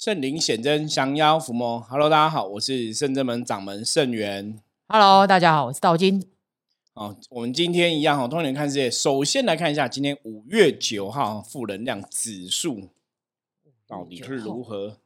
圣灵显真，降妖伏魔。Hello，大家好，我是圣真门掌门圣元。Hello，大家好，我是道金。哦，我们今天一样哈，通年看世界。首先来看一下今天五月九号负能量指数到底是如何。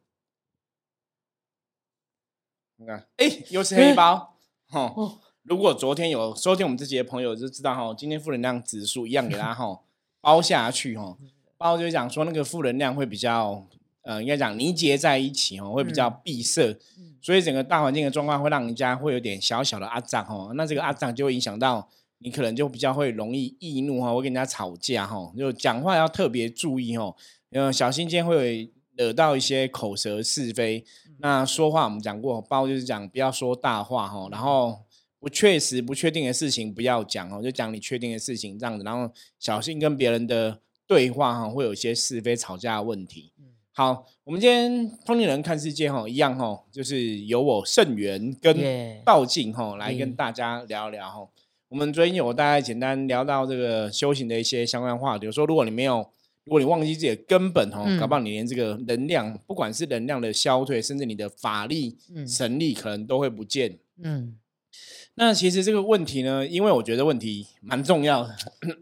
你看，哎，又是黑包。哈、哦如果昨天有收听我们这节的朋友就知道哈，今天负能量指数一样给大家哈包下去哈，包就是讲说那个负能量会比较呃，应该讲凝结在一起哦，会比较闭塞，嗯。所以整个大环境的状况会让人家会有点小小的阿胀哦，那这个阿胀就会影响到你可能就比较会容易易怒哈，会跟人家吵架哈，就讲话要特别注意哦，呃，小心今天会惹到一些口舌是非。那说话我们讲过，包就是讲不要说大话哈，然后不确实、不确定的事情不要讲哦，就讲你确定的事情这样子，然后小心跟别人的对话哈，会有一些是非吵架的问题。好，我们今天通灵人看世界哈，一样哈，就是由我圣元跟道静哈来跟嗯大家聊一聊哈。我们昨天有大概简单聊到这个修行的一些相关话题，有说如果你没有，如果你忘记自己的根本哦，嗯搞不好你连这个能量，不管是能量的消退，甚至你的法力、嗯神力，可能都会不见。嗯，那其实这个问题呢，因为我觉得问题蛮重要的，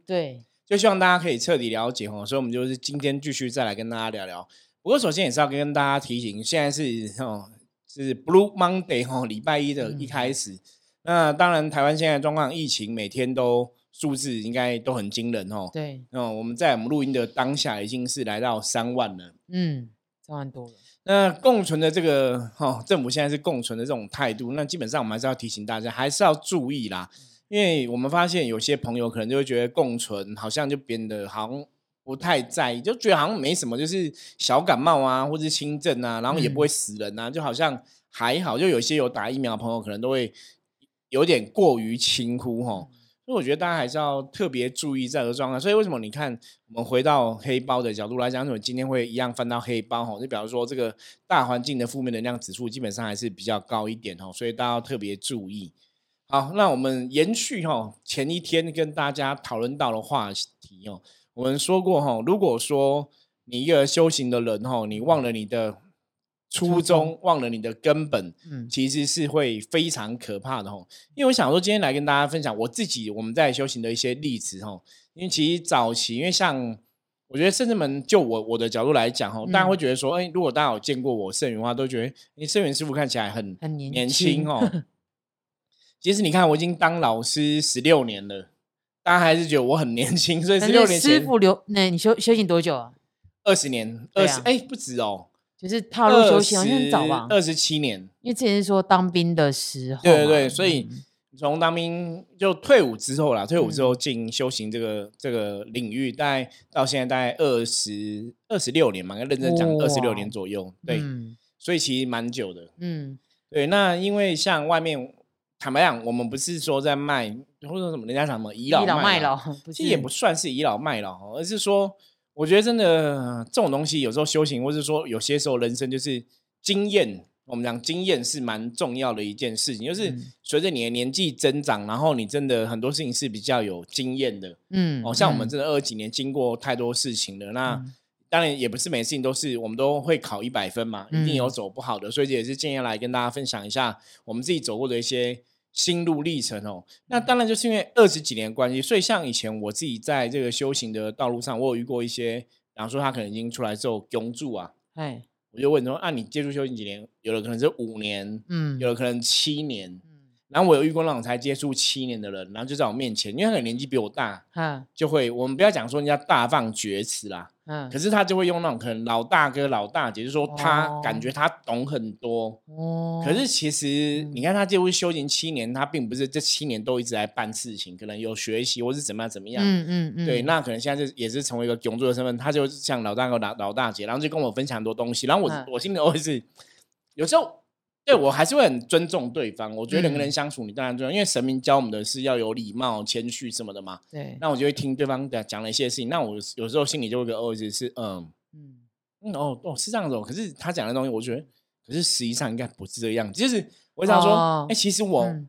对，就希望大家可以彻底了解哦，所以我们就是今天继续再来跟大家聊聊。不过首先也是要跟大家提醒，现在是哦是 Blue Monday 哦，礼拜一的一开始。那当然，台湾现在的状况，疫情每天都数字应该都很惊人哦。对，哦，我们在我们录音的当下已经是来到三万了。嗯，三万多了。那共存的这个哈、哦，政府现在是共存的这种态度，那基本上我们还是要提醒大家，还是要注意啦，因为我们发现有些朋友可能就会觉得共存好像就变得好像不太在意，就觉得好像没什么，就是小感冒啊，或者是轻症啊，然后也不会死人啊，就好像还好。就有些有打疫苗的朋友可能都会有点过于轻忽哈。所以我觉得大家还是要特别注意这个状况。所以为什么你看，我们回到黑包的角度来讲，为什么今天会一样翻到黑包哈？就比方说这个大环境的负面能量指数基本上还是比较高一点哦，所以大家要特别注意。好，那我们延续哈前一天跟大家讨论到的话题哦，我们说过哈，如果说你一个修行的人哈，你忘了你的初初衷衷，忘了你的根本，嗯其实是会非常可怕的哈。因为我想说，今天来跟大家分享我自己我们在修行的一些例子哈。因为其实早期，因为像我觉得圣至门，就我我的角度来讲哈，大家嗯会觉得说，哎、如果大家有见过我圣元的话，都觉得你圣元师傅看起来很很年轻哦。其实你看，我已经当老师十六年了，大家还是觉得我很年轻，所以十六年前师傅留，那你休修行多久啊？二十年，二十哎不止哦，就是踏入修行好像很早吧？二十七年。因为之前是说当兵的时候嘛，对对对，所以嗯从当兵就退伍之后啦，退伍之嗯后进修行这个、这个领域，大概到现在大概二十二十六年嘛，认真讲二十六年左右，对，嗯。所以其实蛮久的。嗯。对，那因为像外面坦白讲，我们不是说在卖或者什么，人家讲什么倚老卖老，其实也不算是倚老卖老哦，而是说，我觉得真的这种东西，有时候修行，或是说有些时候人生就是经验。我们讲经验是蛮重要的一件事情，就是嗯随着你的年纪增长，然后你真的很多事情是比较有经验的。嗯哦，像我们嗯真的二十几年经过太多事情了，那嗯当然也不是每事情都是我们都会考一百分嘛，一定有嗯走不好的，所以这也是今天来跟大家分享一下我们自己走过的一些心路历程哦。那当然就是因为二十几年关系，所以像以前我自己在这个修行的道路上，我有遇过一些，比方说他可能已经出来之后永住啊，哎我就问说啊，你接触修行几年？有的可能是五年，嗯有的可能七年。嗯然后我有遇过那种才接触七年的人，然后就在我面前，因为他的年纪比我大，哈就会我们不要讲说人家大放厥词啦，嗯可是他就会用那种可能老大哥、老大姐，就是说他哦感觉他懂很多。哦，可是其实嗯你看他介入修行七年，他并不是这七年都一直在办事情，可能有学习或是怎么样怎么样。嗯嗯嗯对，那可能现在就也是成为一个永驻的身份，他就像老大哥、老老大姐，然后就跟我分享很多东西，然后我、嗯我心里会是有时候。对我还是会很尊重对方，我觉得人跟人嗯相处，你当然重要，因为神明教我们的是要有礼貌、谦虚什么的嘛。对那我就会听对方的讲了一些事情，那我有时候心里就会有个哦，是嗯嗯嗯哦哦是这样子哦，可是他讲的东西，我觉得，可是实际上应该不是这个样子。就是我想说，哎、哦其实我、嗯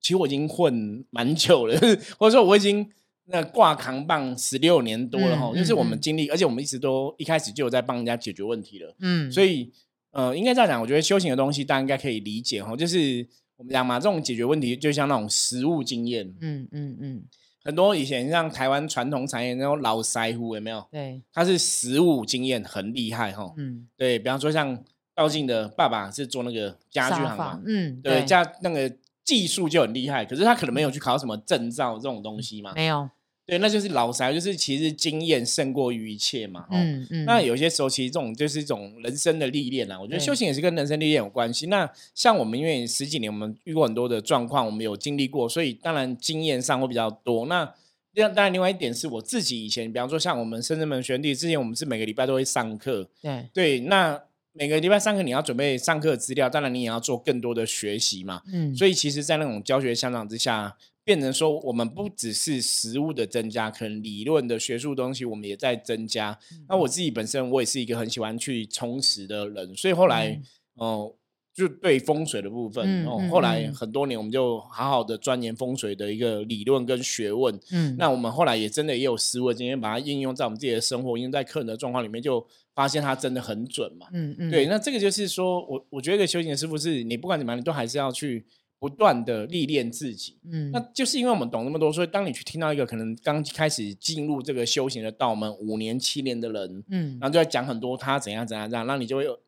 其实我已经混蛮久了，或者说我已经那挂扛棒十六年多了哈、嗯就是我们嗯经历，而且我们一直都一开始就有在帮人家解决问题了，嗯，所以呃，应该这样讲，我觉得修行的东西大家应该可以理解哈，就是我们讲嘛，这种解决问题就像那种实物经验，嗯嗯嗯，很多以前像台湾传统产业那种老腮胡有没有？对，他是实物经验很厉害哈。嗯，对比方说像道静的爸爸是做那个家具行嘛发，，嗯，对，家那个技术就很厉害，可是他可能没有去考什么证照这种东西嘛。没有，对，那就是老腮，就是其实经验胜过于一切嘛。哦嗯嗯，那有些时候，其实这种就是一种人生的历练啊。我觉得修行也是跟人生历练有关系。那像我们因为十几年，我们遇过很多的状况，我们有经历过，所以当然经验上会比较多。那另当然，另外一点是我自己以前，比方说像我们深圳门学弟，之前我们是每个礼拜都会上课，对，对，那每个礼拜上课你要准备上课资料，当然你也要做更多的学习嘛。嗯，所以其实，在那种教学相长之下，变成说我们不只是实物的增加，可能理论的学术东西我们也在增加。嗯那我自己本身我也是一个很喜欢去充实的人，所以后来嗯哦、就对风水的部分后来嗯很多年我们就好好的钻研风水的一个理论跟学问。嗯，那我们后来也真的也有实物的经验，把它应用在我们自己的生活，应用在客人的状况里面，就发现它真的很准嘛。嗯嗯，对，那这个就是说我我觉得一个修行的师傅是你不管怎么样，你都还是要去不断的历练自己。嗯，那就是因为我们懂那么多，所以当你去听到一个可能刚开始进入这个修行的道门五年七年的人，嗯。然后就在讲很多他怎样怎样怎样，那你就会有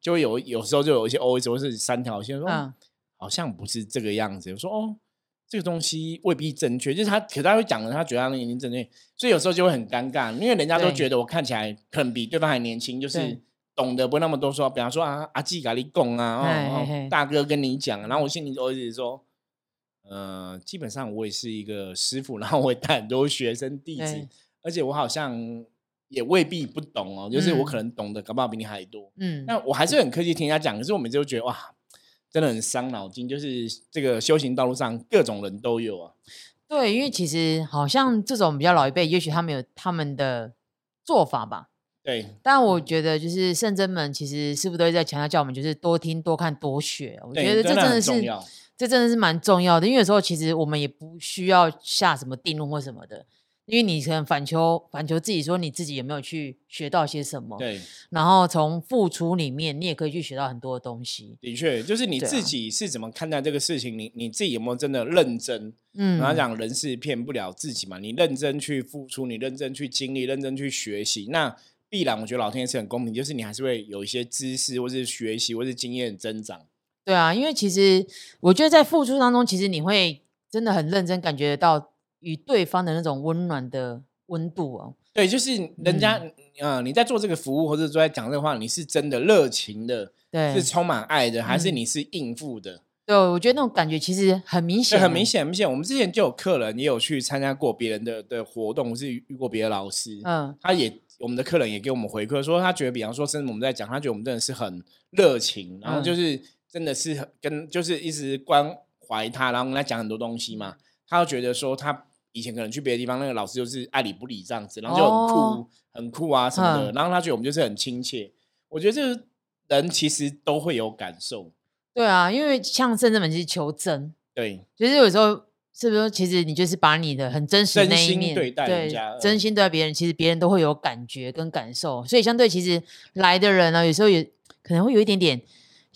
就会有有时候就有一些 OS 或是三条线说、嗯好像不是这个样子，我说哦。这个东西未必正确，就是他，可他会讲的，他觉得他那个已经正确，所以有时候就会很尴尬，因为人家都觉得我看起来可能比对方还年轻，就是对懂得不那么多说，比方说啊阿季咖喱贡啊，哦大哥跟你讲，然后我心里就一直说，呃，基本上我也是一个师傅，然后我也带很多学生弟子，而且我好像也未必不懂哦，就是我嗯可能懂得搞不好比你还多。嗯，那我还是很客气听人家讲，可是我每次都觉得哇，真的很伤脑筋。就是这个修行道路上各种人都有啊，对，因为其实好像这种比较老一辈，也许他们有他们的做法吧。对但我觉得就是圣真们，其实师傅都在强调叫我们就是多听、多看、多学。我对觉得这真的真的是这真的是蛮重要的，因为有时候其实我们也不需要下什么定论或什么的，因为你可能反求反求自己说你自己有没有去学到些什么，对，然后从付出里面你也可以去学到很多的东西。的确，就是你自己是怎么看待这个事情，你你自己有没有真的认真？嗯，然后讲人是骗不了自己嘛，你认真去付出，你认真去经历，认真去学习，那必然我觉得老天爷是很公平，就是你还是会有一些知识或是学习或是经验增长。对啊，因为其实我觉得在付出当中，其实你会真的很认真感觉到与对方的那种温暖的温度哦。对，就是人家，嗯、你在做这个服务或者说在讲这个话，你是真的热情的，对，是充满爱的，还是嗯你是应付的？对，我觉得那种感觉其实很明对，显，很明。显，很明显。我们之前就有客人也有去参加过别人的的活动，或是遇过别的老师，嗯，他也我们的客人也给我们回馈说，他觉得比方说，甚至我们在讲，他觉得我们真的是很热情，然后嗯就是真的是跟就是一直关怀他，然后跟他讲很多东西嘛。他就觉得说，他以前可能去别的地方，那个老师就是爱理不理这样子，然后就很酷、哦很酷啊什么的。嗯然后他觉得我们就是很亲切。我觉得这个人其实都会有感受，对啊，因为像圣正门其实求真，对就是有时候是不是其实你就是把你的很真实的那一面对待人家真嗯。心对待别人，其实别人都会有感觉跟感受，所以相对其实来的人呢，有时候也可能会有一点点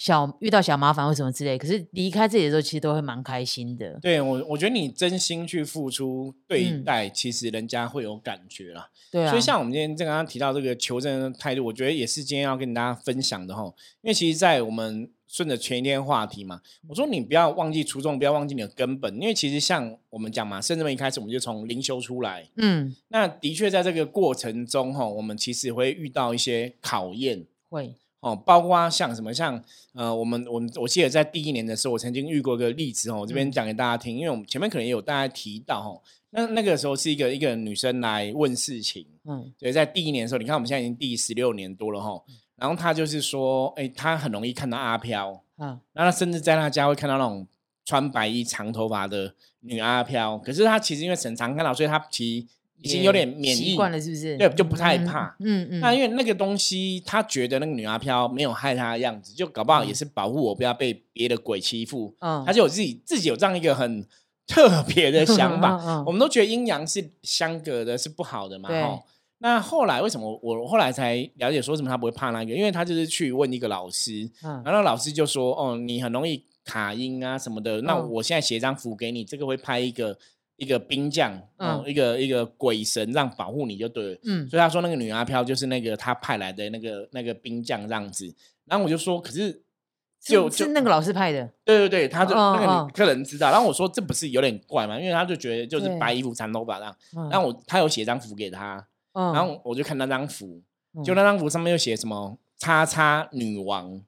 小遇到小麻烦或什么之类，可是离开这里的时候，其实都会蛮开心的。对，我我觉得你真心去付出对嗯待，其实人家会有感觉啦。对啊，所以像我们今天这刚刚提到这个求证的态度，我觉得也是今天要跟大家分享的哈。因为其实，在我们顺着前一天话题嘛，我说你不要忘记初衷，不要忘记你的根本。因为其实像我们讲嘛，甚至们一开始我们就从灵修出来，嗯，那的确在这个过程中哈，我们其实会遇到一些考验。会，哦，包括像什么，像呃，我们我们我记得在第一年的时候，我曾经遇过一个例子哦，我这边嗯。讲给大家听，因为我们前面可能也有大家提到哦，那那个时候是一个一个女生来问事情，嗯。对，在第一年的时候，你看我们现在已经第十六年多了哈，然后她就是说，哎，她很容易看到阿飘，嗯。然后她甚至在她家会看到那种穿白衣长头发的女阿飘，可是她其实因为很常看到，所以她其实已经有点免疫习惯了，是不是？对就不太嗯怕嗯嗯，那因为那个东西，他觉得那个女阿飘没有害他的样子，就搞不好也是保护我不要被别的鬼欺负。嗯他就有自己自己有这样一个很特别的想法。嗯我们都觉得阴阳是相隔的，是不好的嘛，对。那后来为什么我后来才了解说什么他不会怕那个？因为他就是去问一个老师，嗯然后老师就说：“哦，你很容易卡音啊什么的。那嗯我现在写一张符给你，这个会拍一个一个兵将，嗯，嗯一个一个鬼神让保护你就对了。嗯所以他说那个女阿飘就是那个他派来的那个那个兵将这样子。然后我就说，可是就是就那个老师派的，对对对，他就、嗯那个客人知道。然后我说这不是有点怪吗？因为他就觉得就是白衣服长头发这样。嗯然后我他有写张符给他，嗯然后我就看那张符，嗯就那张符上面又写什么“叉叉女王”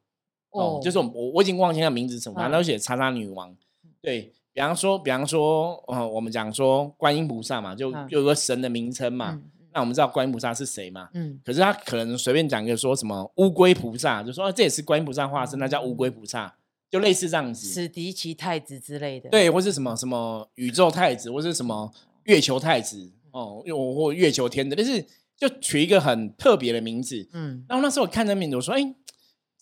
哦，就是我我我已经忘记那个名字什么，反正写“叉叉女王”。对比方说，比方说，呃，我们讲说观音菩萨嘛，就有个神的名称嘛。嗯那我们知道观音菩萨是谁嘛？嗯可是他可能随便讲一个说什么乌龟菩萨，就说、啊、这也是观音菩萨化身，那叫乌龟菩萨，就类似这样子。史迪奇太子之类的，，对，或是什么什么宇宙太子，或是什么月球太子哦，又或月球天子，但是就取一个很特别的名字。嗯然后那时候我看这名字，我说：“哎，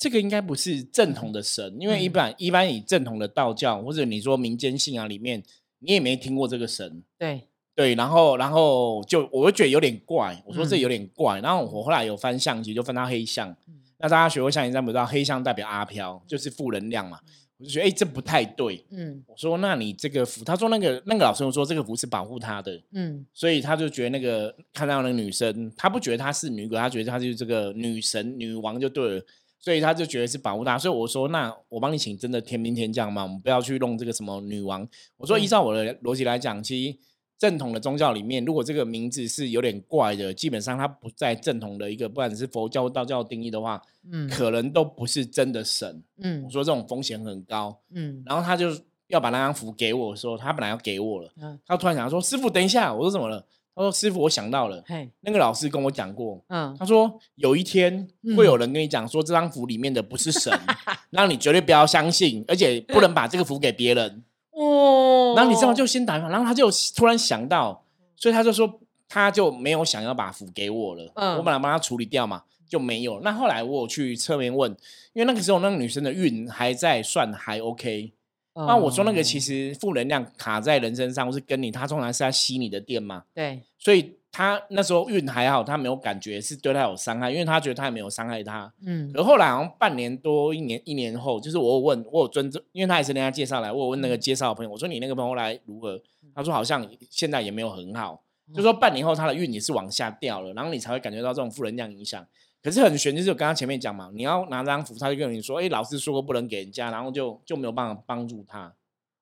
这个应该不是正统的神，因为一嗯般、一般以正统的道教或者你说民间信仰里面，你也没听过这个神。对，对，然后然后就我就觉得有点怪，我说这嗯有点怪。然后我后来有翻象棋，就翻到黑象。嗯那大家学过象棋，知不知道黑象代表阿飘，就是负能量嘛。我就觉得哎，这不太对。嗯我说那你这个符，他说那个那个老师又说这个符是保护他的，嗯所以他就觉得那个看到那个女生，他不觉得她是女鬼，他觉得她就是这个女神女王就对了，所以他就觉得是保护大。所以我说，那我帮你请真的天兵天将嘛，我们不要去弄这个什么女王。我说，嗯依照我的逻辑来讲，其实正统的宗教里面，如果这个名字是有点怪的，基本上它不在正统的一个不管是佛教、道教的定义的话，嗯可能都不是真的神。嗯我说这种风险很高。嗯然后他就要把那张符给我的时候，他本来要给我了，嗯，他突然想说：“师傅，等一下！”我说：“怎么了？”他说：“师傅，我想到了，那个老师跟我讲过，嗯他说有一天会有人跟你讲说这张符里面的不是神，然后你绝对不要相信，而且不能把这个符给别人。哦然后你这样就先打电话，然后他就突然想到，所以他就说他就没有想要把符给我了，嗯我本来帮他处理掉嘛，就没有。那后来我有去侧面问，因为那个时候那个女生的运还在算还 OK。那我说那个其嗯实负能量卡在人身上，或是跟你，他通常是在吸你的电嘛，对，所以他那时候运还好，他没有感觉是对他有伤害，因为他觉得他也没有伤害他。嗯可后来好像半年多一年一年后，就是我有问我有尊重，因为他也是人家介绍来，我有问那个介绍的朋友，我说你那个朋友来如何？他说好像现在也没有很好，就说半年后他的运也是往下掉了，然后你才会感觉到这种负能量影响。可是很悬，就是我刚刚前面讲嘛，你要拿这张符，他就跟你说，哎、老师说过不能给人家，然后就就没有办法帮助他。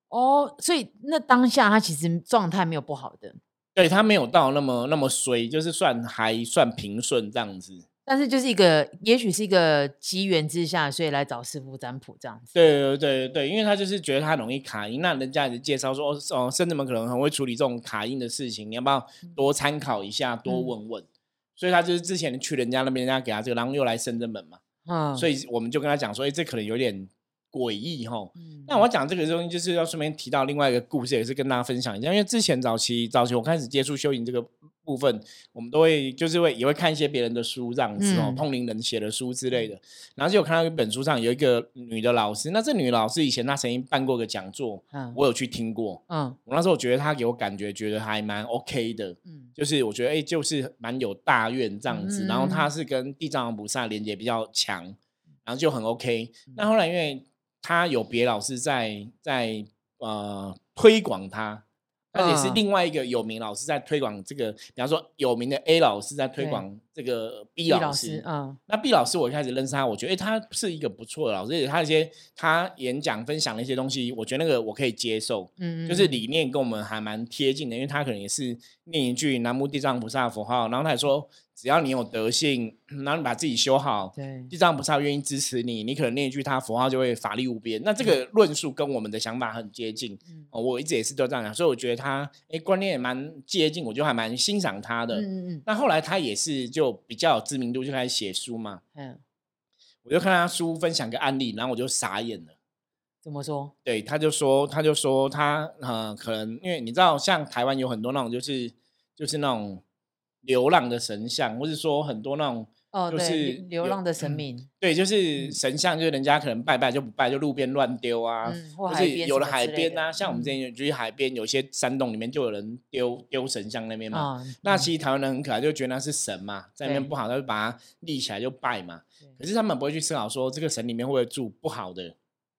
哦，所以那当下他其实状态没有不好的，对他没有到那么那么衰，就是算还算平顺这样子。但是就是一个，也许是一个机缘之下，所以来找师傅占卜这样子。对对对对，因为他就是觉得他容易卡音，那人家也是介绍说，哦，哦甚至们可能很会处理这种卡音的事情，你要不要多参考一下，多嗯问问？所以他就是之前去人家那边，人家给他这个，然后又来深圳门嘛，啊，所以，我们就跟他讲说，哎，这可能有点诡异哈。嗯那我要讲这个东西，就是要顺便提到另外一个故事，也是跟大家分享一下。因为之前早期早期我开始接触修行这个部分，我们都会就是会也会看一些别人的书这样子哦，嗯通灵人写的书之类的。然后就有看到一本书上有一个女的老师，那这女老师以前她曾经办过个讲座，嗯我有去听过。嗯我那时候觉得她给我感觉觉得还蛮 OK 的，嗯就是我觉得哎、就是蛮有大愿这样子。然后嗯她是跟地藏王菩萨连接比较强，然后就很 OK。那后来因为她有别老师在在呃推广他，而且是嗯另外一个有名老师在推广这个，比方说有名的 A 老师在推广这个 B 毕老老师。啊，嗯那 B 老师我一开始认识他，我觉得诶他是一个不错的老师，而且他一些他演讲分享的一些东西，我觉得那个我可以接受。嗯，就是嗯理念跟我们还蛮贴近的，因为他可能也是念一句南无地藏菩萨的佛号，然后他也说，只要你有德性，然后你把自己修好，对，地藏菩萨愿意支持你，你可能念一句他佛号就会法力无边。那这个论述跟我们的想法很接近，嗯哦，我一直也是都这样讲，所以我觉得他诶观念也蛮接近，我就还蛮欣赏他的。嗯嗯那后来他也是就比较有知名度，就开始写书嘛，嗯，我就看他书分享个案例，然后我就傻眼了。怎么说？对，他就说，他就说他呃，可能因为你知道，像台湾有很多那种就是就是那种流浪的神像，或是说很多那种哦，对，就是流浪的神明，对，就是神像，就是人家可能拜拜就不拜，就路边乱丢啊，嗯，或或海是有的边什么之类的海边啊，像我们之嗯前有去海边，有些山洞里面就有人丢丢神像那边嘛。啊，那嗯其实台湾人很可爱，就觉得那是神嘛，在那边不好，他就把它立起来就拜嘛。可是他们不会去思考说这个神里面会不会住不好的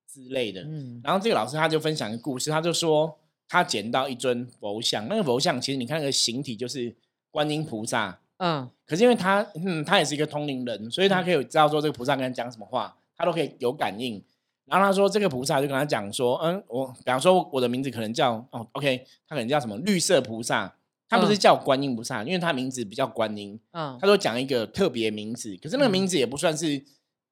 之类的。嗯然后这个老师他就分享一个故事，他就说他捡到一尊佛像，那个佛像其实你看那个形体就是观音菩萨，嗯。可是因为他嗯他也是一个通灵人，所以他可以知道说这个菩萨跟他讲什么话，他都可以有感应。然后他说这个菩萨就跟他讲说，嗯，我比方说我的名字可能叫哦，OK，他可能叫什么绿色菩萨，他不是嗯。叫观音菩萨，因为他名字比较观音，嗯。他说讲一个特别名字，可是那个名字也不算是，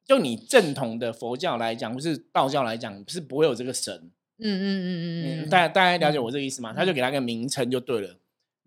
就你正统的佛教来讲，或是道教来讲，是不会有这个神。嗯嗯嗯嗯嗯，嗯，大家大家了解嗯。我这个意思吗？他就给他个名称就对了。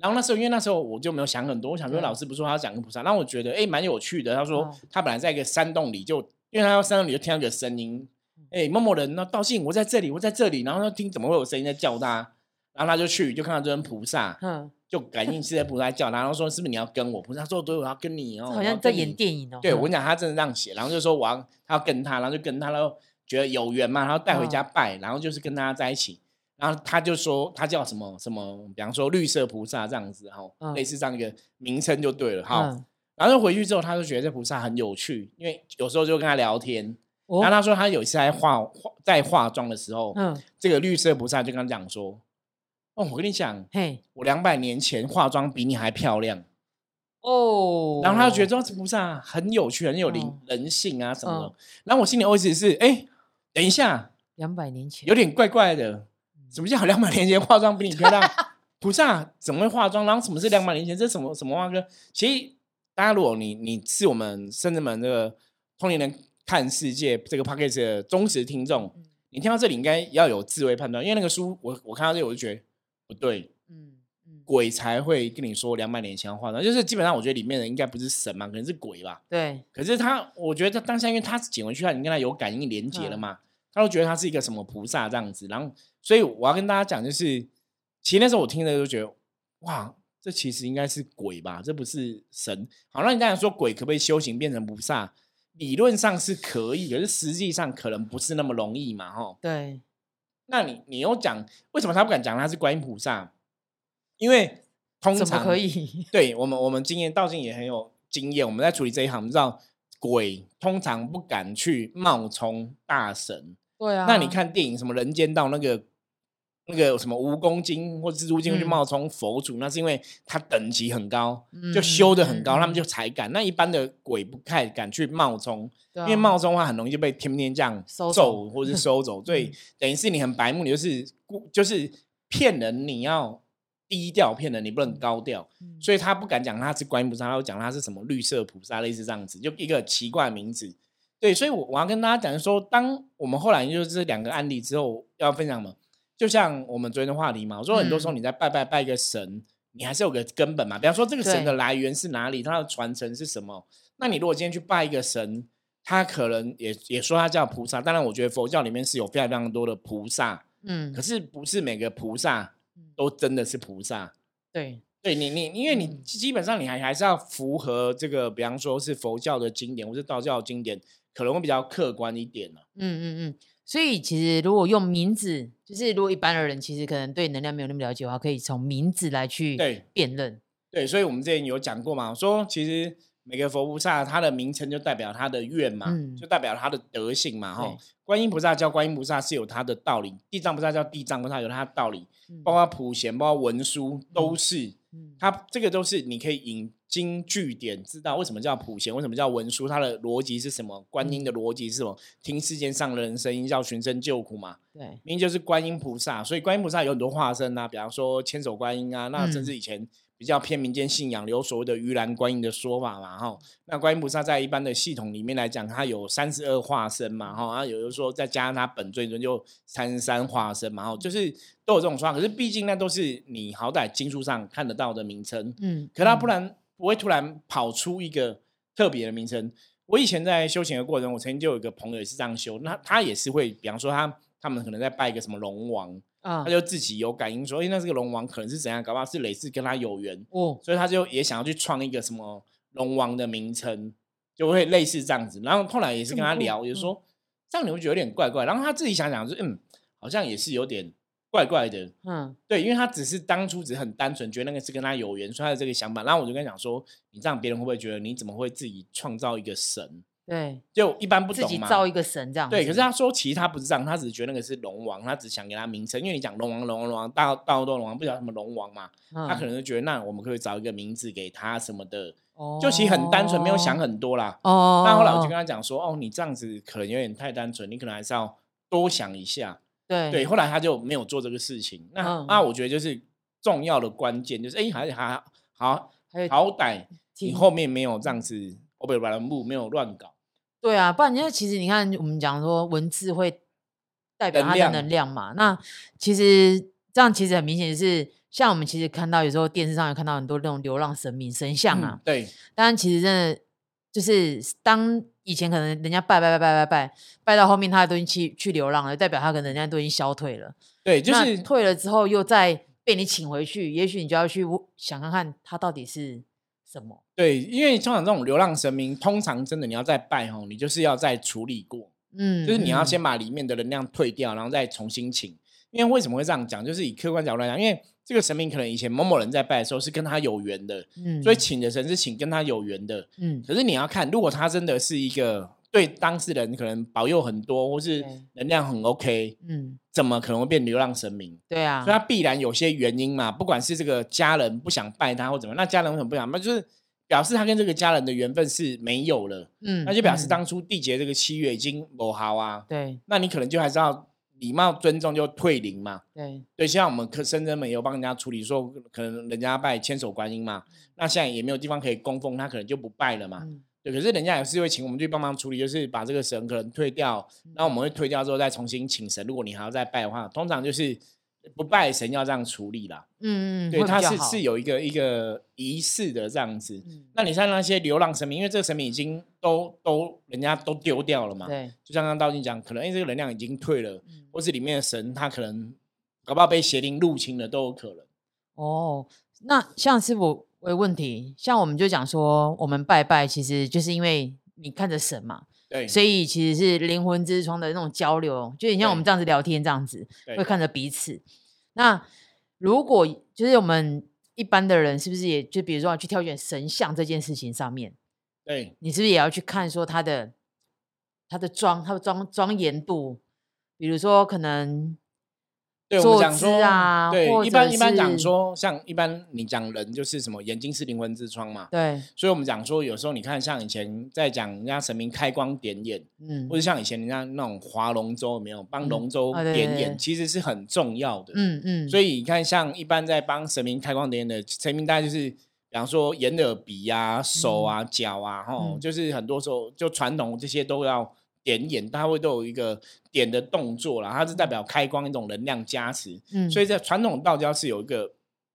然后那时候，因为那时候我就没有想很多，我想说老师不是说他要讲个菩萨，然后我觉得哎蛮有趣的。他说哦。他本来在一个山洞里就，因为他到山洞里就听到一个声音，嗯。哎某某人，那道信我在这里，我在这里，然后他听怎么会有声音在叫他，然后他就去就看到这尊菩萨，嗯，就感应是在菩萨叫他，然后说是不是你要跟我？菩萨说对，我要跟你哦，好像在演电影哦。对，嗯我跟你讲，他真的这样写，然后就说我要他要跟他，然后就跟他，然后觉得有缘嘛，然后带回家拜，然后就是跟他在一起，然后他就说他叫什么什么，比方说绿色菩萨这样子，哈、嗯类似这样一个名称就对了，哈、嗯然后就回去之后，他就觉得这菩萨很有趣，因为有时候就跟他聊天，哦然后他说他有一次在化化在化妆的时候，嗯，这个绿色菩萨就跟他讲说，哦，我跟你讲，嘿我两百年前化妆比你还漂亮。哦，然后他就觉得这菩萨很有趣，很有灵、嗯人性啊什么的。嗯然后我心里 OS 是：哎，等一下，两百年前有点怪怪的。什么叫两百年前化妆比你漂亮？菩萨怎么会化妆？然后什么是两百年前？这什么什么话哥？其实大家如果你你是我们圣人们这个通灵人看世界这个 p a c k a g e 的忠实听众，嗯你听到这里应该要有智慧判断，因为那个书我我看到这里我就觉得不对，嗯嗯，鬼才会跟你说两百年前化妆，就是基本上我觉得里面的应该不是神嘛，可能是鬼吧。对，可是他，我觉得他当下，因为他是捡回去，他已经跟他有感应连接了嗯嘛，他都觉得他是一个什么菩萨这样子。然后，所以我要跟大家讲，就是其实那时候我听了就觉得，哇，这其实应该是鬼吧，这不是神。好，那你刚才说鬼可不可以修行变成菩萨？理论上是可以，可是实际上可能不是那么容易嘛，哈。对，那你你又讲为什么他不敢讲他是观音菩萨？因为通常可以？对我们，我们经验道经也很有经验。我们在处理这一行，我们知道鬼通常不敢去冒充大神。对啊，那你看电影什么《人间道》那个那个什么蜈蚣精或蜘蛛精会去嗯冒充佛祖，那是因为他等级很高，就修的很高，他们就嗯才敢。那一般的鬼不太敢去冒充，啊因为冒充的话很容易就被天天这样走或者 收走，所以嗯等于是你很白目，你就是故就是骗人，你要低调骗人，你不能高调。嗯所以他不敢讲他是观音菩萨，他会讲他是什么绿色菩萨，类似这样子，就一个奇怪的名字。对，所以我我要跟大家讲说，当我们后来就是这两个案例之后要分享嘛，就像我们昨天的话题嘛，我说很多时候嗯。你在拜拜拜一个神，你还是有个根本嘛，比方说这个神的来源是哪里，它的传承是什么。那你如果今天去拜一个神，他可能也也说他叫菩萨，当然我觉得佛教里面是有非常非常多的菩萨，嗯。可，是不是每个菩萨都真的是菩萨。对，对你，你因为你嗯。基本上你还还是要符合这个，比方说是佛教的经典或是道教的经典，可能会比较客观一点了。嗯嗯嗯。所以其实如果用名字，就是如果一般的人其实可能对能量没有那么了解的话，可以从名字来去对辨认。对，所以我们之前有讲过嘛，说其实每个佛菩萨他的名称就代表他的愿嘛，嗯就代表他的德性嘛。哈对，观音菩萨叫观音菩萨是有他的道理，地藏菩萨叫地藏菩萨有他的道理，嗯包括普贤，包括文殊都是。嗯它这个都是你可以引经据典，知道为什么叫普贤，为什么叫文殊，它的逻辑是什么？观音的逻辑是什么？听世间上人声音，叫寻声救苦嘛。对，明明就是观音菩萨，所以观音菩萨有很多化身啊，比方说千手观音啊，那甚嗯至以前比较偏民间信仰，有所谓的盂兰观音的说法嘛，哈。那观音菩萨在一般的系统里面来讲，它有三十二化身嘛，哈，啊，有的说再加上它本尊尊就三十三化身嘛，哈，就是都有这种说法。可是毕竟那都是你好歹经书上看得到的名称，嗯，可他嗯不然不会突然跑出一个特别的名称。我以前在修行的过程中，我曾经就有一个朋友也是这样修，那他也是会，比方说他他们可能在拜一个什么龙王，啊他，就自己有感应说，哎、那这个龙王可能是怎样，搞不好是类似跟他有缘，哦，所以他就也想要去创一个什么龙王的名称。就会类似这样子。然后后来也是跟他聊，也说这样你会觉得有点怪怪。然后他自己想想，说嗯，好像也是有点怪怪的。嗯对，因为他只是当初只是很单纯，觉得那个是跟他有缘，所以他的这个想法。然后我就跟他讲说，你这样别人会不会觉得你怎么会自己创造一个神？对，就一般不自懂嘛。己造一个神这样子。对，可是他说其实他不是这样，他只是觉得那个是龙王，他只想给他名称。因为你讲龙王、龙王、龙王，大大多龙王不晓得什么龙王嘛，他可能能就觉得那我们可以找一个名字给他什么的，哦就其实很单纯，没有想很多啦。哦。那后来我就跟他讲说，哦，你这样子可能有点太单纯，你可能还是要多想一下。对对，后来他就没有做这个事情。那、嗯那我觉得就是重要的关键就是，哎，还还好还有好歹你听后面没有这样子，我被软木没有乱搞。对啊，不然因为其实你看，我们讲说文字会代表它的能量嘛，那其实这样其实很明显就是，像我们其实看到有时候电视上有看到很多那种流浪神明神像啊嗯，对，当然其实真的就是当以前可能人家拜拜拜拜拜拜拜到后面他都已经去去流浪了，代表他可能人家都已经消退了，对，就是退了之后又再被你请回去，也许你就要去想看看他到底是什么。对，因为通常这种流浪神明，通常真的你要再拜哦，你就是要再处理过，嗯，就是你要嗯先把里面的能量退掉，然后再重新请。因为为什么会这样讲？就是以客观角度来讲，因为这个神明可能以前某某人在拜的时候是跟他有缘的，嗯，所以请的神是请跟他有缘的。嗯可是你要看，如果他真的是一个对当事人可能保佑很多，或是能量很 OK，嗯，怎么可能会变流浪神明？对啊所以，他必然有些原因嘛，不管是这个家人不想拜他或怎么样，那家人为什么不想拜？就是表示他跟这个家人的缘分是没有了，嗯，那就表示嗯当初缔结这个契约已经不好啊。对那你可能就还是要礼貌尊重，就退灵嘛。对对，像我们可深圳们也有帮人家处理，说可能人家拜千手观音嘛，那现在也没有地方可以供奉，他可能就不拜了嘛。嗯对，可是人家也是会请我们去帮忙处理，就是把这个神可能退掉，然后我们会退掉之后再重新请神。如果你还要再拜的话，通常就是不拜神要这样处理啦。嗯嗯，对，它会比较好是是有一个一个仪式的这样子。嗯那你像那些流浪神明，因为这个神明已经都都人家都丢掉了嘛，对，就像刚刚道静讲，可能因为这个能量已经退了，嗯或是里面的神他可能搞不好被邪灵入侵了都有可能。哦，那像师傅我有问题，像我们就讲说，我们拜拜其实就是因为你看着神嘛，对，所以其实是灵魂之窗的那种交流，就你像我们对这样子聊天这样子，对会看着彼此。那如果就是我们一般的人，是不是也就比如说要去挑选神像这件事情上面，对你是不是也要去看说他的他的庄，他的庄庄严度？比如说可能对，我们讲说对，啊对一般一般讲是说，像一般你讲人就是什么眼睛是灵魂之窗嘛，对，所以我们讲说，有时候你看像以前在讲人家神明开光点眼，嗯或者像以前人家那种划龙舟有没有帮嗯龙舟点眼，其实是很重要的。嗯嗯，所以以你看，像一般在帮神明开光点眼的神明，大概就是比方说眼、耳、鼻啊、手啊、脚啊，吼，嗯。就是很多时候就传统这些都要点眼，它会都有一个点的动作啦，它是代表开光一种能量加持。嗯，所以在传统道教是有一个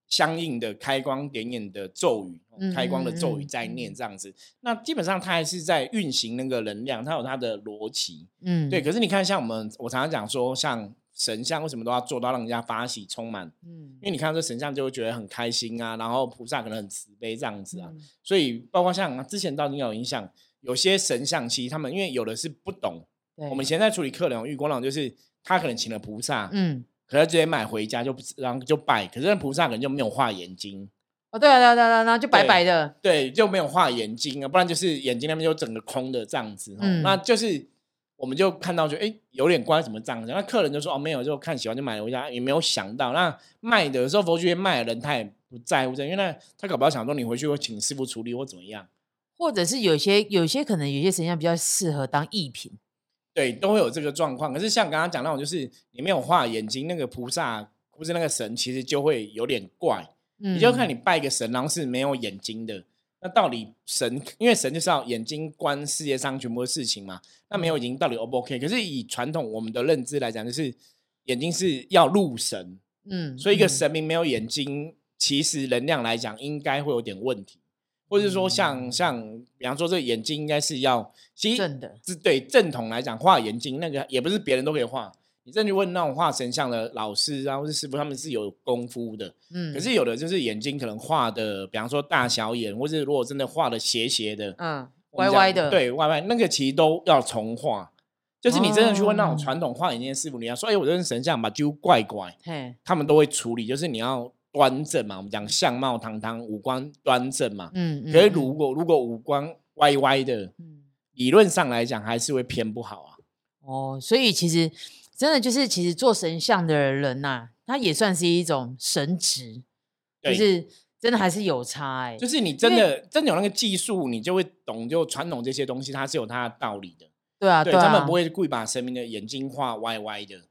相应的开光点眼的咒语，开光的咒语嗯在念嗯这样子。那基本上它还是在运行那个能量，它有它的逻辑。嗯对，可是你看，像我们我常常讲说，像神像为什么都要做到让人家发喜充满？嗯因为你看到这神像就会觉得很开心啊，然后菩萨可能很慈悲这样子啊。嗯所以包括像之前道经有影响，有些神像其实他们因为有的是不懂，我们以前在处理客人有遇过那种，就是他可能请了菩萨，嗯。可是直接买回家就不然后就拜，可是那菩萨可能就没有画眼睛，哦对啊对啊对啊对啊，就白白的，对，就没有画眼睛啊，不然就是眼睛那边就整个空的这样子、哦，嗯。那就是我们就看到就哎有点怪，什么这样子？那客人就说哦没有，就看喜欢就买回家，也没有想到。那卖的有时候佛具店卖的人他也不在乎这，因为那他搞不好想说你回去会请师傅处理或怎么样，或者是有些有些可能有些神像比较适合当艺品，对，都会有这个状况。可是像刚刚讲那种，就是你没有画眼睛，那个菩萨或是那个神，其实就会有点怪。嗯，你就看你拜个神，然后是没有眼睛的，那到底神，因为神就是要眼睛观世界上全部的事情嘛，那没有眼睛到底 O 不 OK？可是以传统我们的认知来讲，就是眼睛是要入神，嗯，所以一个嗯神明没有眼睛，其实能量来讲应该会有点问题，或者说像像比方说这个眼睛应该是要，其实正的，是对正统来讲画眼睛那个也不是别人都可以画。你再去问那种画神像的老师啊，或是师傅，他们是有功夫的。嗯，可是有的就是眼睛可能画的，比方说大小眼，或是如果真的画的斜斜的，嗯歪歪的对歪歪那个其实都要重画。就是你真的去问那种哦传统画眼睛的师傅，你要说，哎、我这是神像吧，就怪怪，嘿，他们都会处理，就是你要端正嘛，我们讲相貌堂堂，五官端正嘛。嗯，嗯可是嗯如果如果五官歪歪的，嗯理论上来讲还是会偏不好啊。哦，所以其实真的就是，其实做神像的人呐、他也算是一种神职，就是真的还是有差哎、就是你真的真的有那个技术，你就会懂，就传统这些东西，它是有它的道理的。对啊，对啊，他们不会故意把神明的眼睛画歪歪的。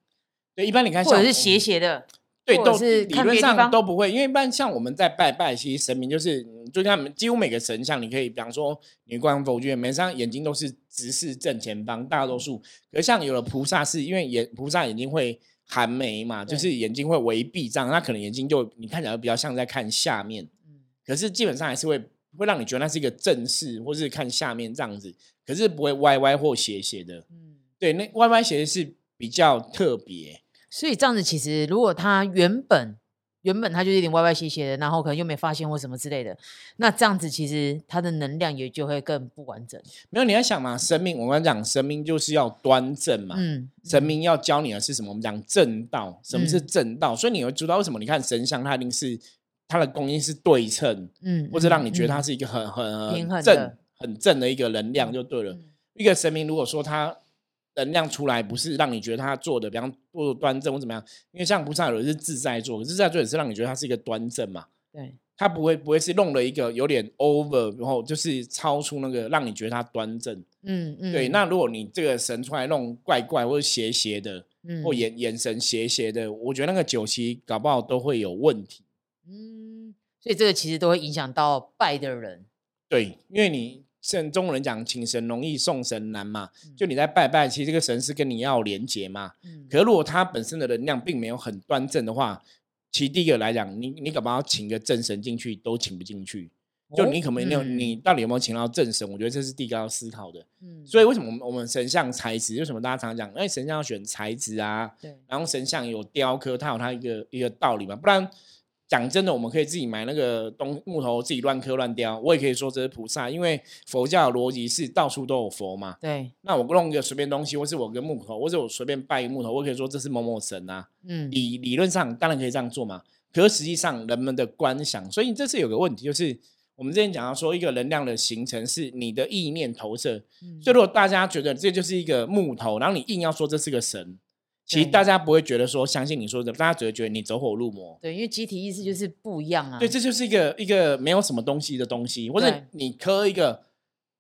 对，一般你看像或者是斜斜的，对，都是理论上都不会，因为一般像我们在拜拜，其实神明就是，嗯就像几乎每个神像，你可以比方说你观佛觉，每张眼睛都是直视正前方，大多数。可是像有了菩萨是因为眼菩萨眼睛会含眉嘛，就是眼睛会微闭这样，那可能眼睛就你看起来比较像在看下面，嗯可是基本上还是会会让你觉得那是一个正视，或是看下面这样子，可是不会歪歪或斜斜的。嗯，对，那歪歪斜斜是比较特别。所以这样子其实如果他原本原本他就有点歪歪斜斜的，然后可能又没发现或什么之类的，那这样子其实他的能量也就会更不完整。没有，你要想嘛，生命，我刚刚讲，生命就是要端正嘛。嗯，神明要教你的是什么？我们讲正道，什么是嗯正道？所以你会知道为什么？你看神像，它一定是它的供应是对称，嗯，或者让你觉得它嗯是一个很很平衡正、很正的一个能量就对了。嗯一个神明如果说他能量出来，不是让你觉得他做的，比方做得端正或怎么样，因为像菩萨有的是自在做，自在做也是让你觉得他是一个端正嘛。对，他不会不会是弄了一个有点 over，然后就是超出那个让你觉得他端正。嗯嗯，对，那如果你这个神出来弄怪怪或者斜斜的，嗯或眼眼神斜斜的，我觉得那个酒席搞不好都会有问题。嗯，所以这个其实都会影响到拜的人。对，因为你像中国人讲请神容易送神难嘛，嗯就你在拜拜，其实这个神是跟你要有连结嘛。嗯可是如果他本身的能量并没有很端正的话，其实第一个来讲，你你搞不要请个正神进去都请不进去。就哦你可能没有，嗯你到底有没有请到正神？我觉得这是第一个要思考的。嗯所以为什么我们我们神像材质？为什么大家常常讲，哎，神像要选材质啊？对，然后神像有雕刻，它有它一个一个道理嘛。不然讲真的，我们可以自己买那个东木头，自己乱刻乱雕。我也可以说这是菩萨，因为佛教的逻辑是到处都有佛嘛。对，那我弄一个随便东西，或是我跟木头，或者我随便拜一个木头，我可以说这是某某神啊。嗯理理论上当然可以这样做嘛，可是实际上人们的观想，所以这是有个问题，就是我们之前讲到说，一个能量的形成是你的意念投射。嗯所以如果大家觉得这就是一个木头，然后你硬要说这是个神，其实大家不会觉得说相信你说的，大家只会觉得你走火入魔。对，因为集体意识就是不一样啊。对，这就是一个一个没有什么东西的东西，或者你磕一个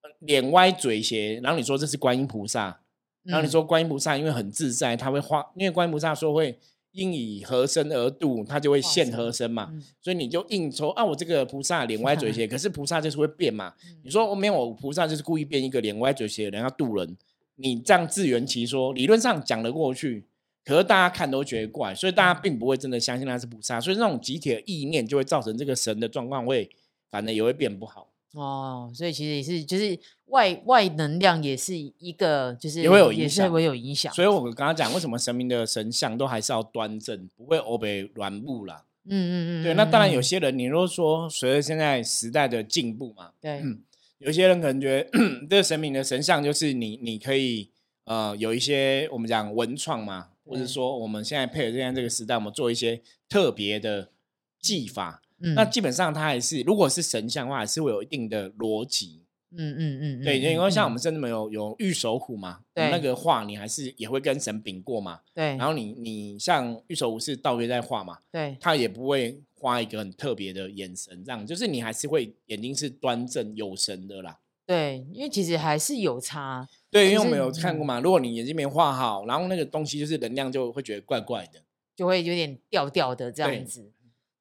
呃脸歪嘴斜，然后你说这是观音菩萨，然后你嗯说观音菩萨因为很自在，他会化，因为观音菩萨说会应以和身而度，他就会化现身和身嘛，嗯所以你就硬说啊，我这个菩萨脸歪嘴斜，可是菩萨就是会变嘛。嗯你说我没有，我菩萨就是故意变一个脸歪嘴斜的人要渡人，你这样自圆其说，理论上讲得过去，可是大家看都觉得怪，所以大嗯家并不会真的相信他是菩萨，所以那种集体的意念就会造成这个神的状况会反正也会变不好。哦，所以其实也是，就是外外能量也是一个，就是也会有影响会有影响。所以我刚刚讲，为什么神明的神像都还是要端正，不会欧北软布啦。嗯嗯嗯，对，那当然有嗯些人，你如果说随着现在时代的进步嘛，对嗯有些人可能觉得 这个神明的神像就是你，你可以呃有一些我们讲文创嘛，或者对说我们现在配合现在这个时代，我们做一些特别的技法。嗯那基本上它还是，如果是神像的话，还是会有一定的逻辑。嗯嗯嗯，对，嗯因为像我嗯们甚至没有有玉手虎嘛，我们那对个画你还是也会跟神禀过嘛。对，然后你你像玉手虎是倒约在画嘛，对他也不会画一个很特别的眼神，这样就是你还是会眼睛是端正有神的啦。对，因为其实还是有差。对，因为我们有看过嗯嘛，如果你眼睛没画好，然后那个东西就是能量就会觉得怪怪的。就会有点掉掉的这对样子。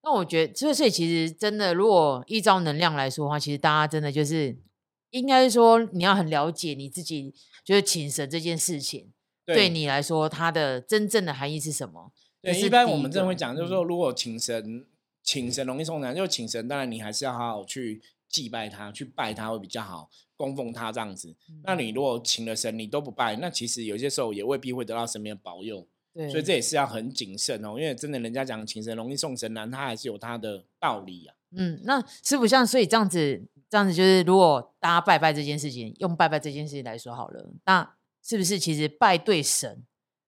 那我觉得，所以所以其实真的，如果依照能量来说的话，其实大家真的就是应该说你要很了解你自己，就是请神这件事情对你来说它的真正的含义是什么。这对，是一般我们真的会讲，就是嗯说，如果请神，请神容易送难，就请神，当然你还是要好好去祭拜他，去拜他会比较好，供奉他这样子。那嗯你如果请了神，你都不拜，那其实有些时候也未必会得到神明的保佑。对，所以这也是要很谨慎哦，因为真的人家讲请神容易送神难，他还是有他的道理啊。嗯，那师傅像所以这样子，这样子就是，如果大家拜拜这件事情，用拜拜这件事情来说好了，那是不是其实拜对神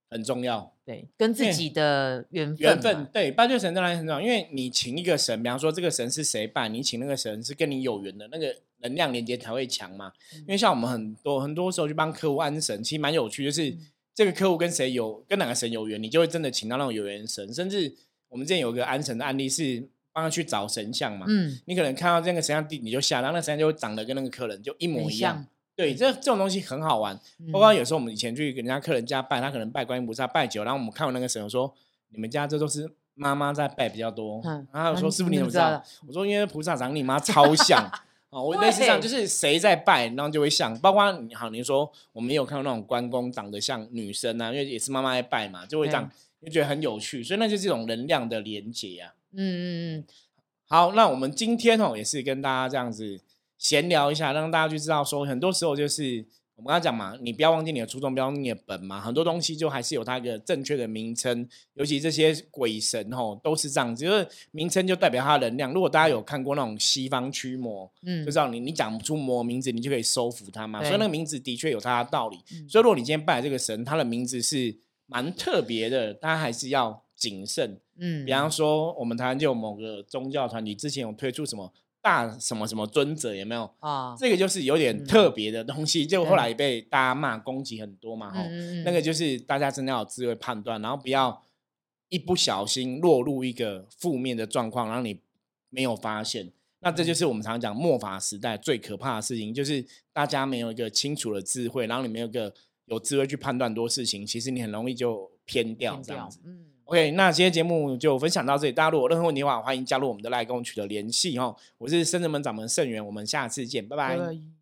很重要？对，跟自己的缘分缘分对拜对神当然很重要，因为你请一个神，比方说这个神是谁拜，你请那个神是跟你有缘的，那个能量连接才会强嘛。因为像我们很多很多时候去帮客户安神，其实蛮有趣，就是这个客户跟谁有跟哪个神有缘，你就会真的请到那种有缘神。甚至我们之前有一个安神的案例是帮他去找神像嘛，嗯，你可能看到这个神像地你就下，然后那神像就长得跟那个客人就一模一样。对，这这种东西很好玩。包括有时候我们以前去人家客人家拜，他可能拜观音菩萨拜久，然后我们看完那个神，说你们家这都是妈妈在拜比较多。然后说师傅你怎么知道？我说因为菩萨长你妈超像哦，我 类似这样，就是谁在拜，然后就会像。包括你好，你说我们有看到那种关公长得像女生啊，因为也是妈妈在拜嘛，就会这样，就觉得很有趣。所以那就是这种能量的连接啊。嗯嗯嗯。好，那我们今天哦也是跟大家这样子。闲聊一下，让大家去知道说，很多时候就是我们刚刚讲嘛，你不要忘记你的初衷，不要忘记你的本嘛。很多东西就还是有它一个正确的名称，尤其这些鬼神吼都是这样子，就是名称就代表它的能量。如果大家有看过那种西方驱魔，嗯，就知道你你讲不出魔名字，你就可以收服它嘛。所以那个名字的确有它的道理。所以如果你今天拜这个神，它的名字是蛮特别的，大家还是要谨慎。嗯，比方说我们台湾就有某个宗教团体之前有推出什么。大什么什么尊者有没有啊？这个就是有点特别的东西，就后来被大家骂攻击很多嘛。吼，那个就是大家真的要有智慧判断，然后不要一不小心落入一个负面的状况，让你没有发现。那这就是我们常常讲末法时代最可怕的事情，就是大家没有一个清楚的智慧，然后你没有一个有智慧去判断多事情，其实你很容易就偏掉这样子。嗯。OK，那今天节目就分享到这里。大家如果有任何问题的话，欢迎加入我们的赖跟我取得联系哦。我是深圳门掌门盛元，我们下次见，拜拜。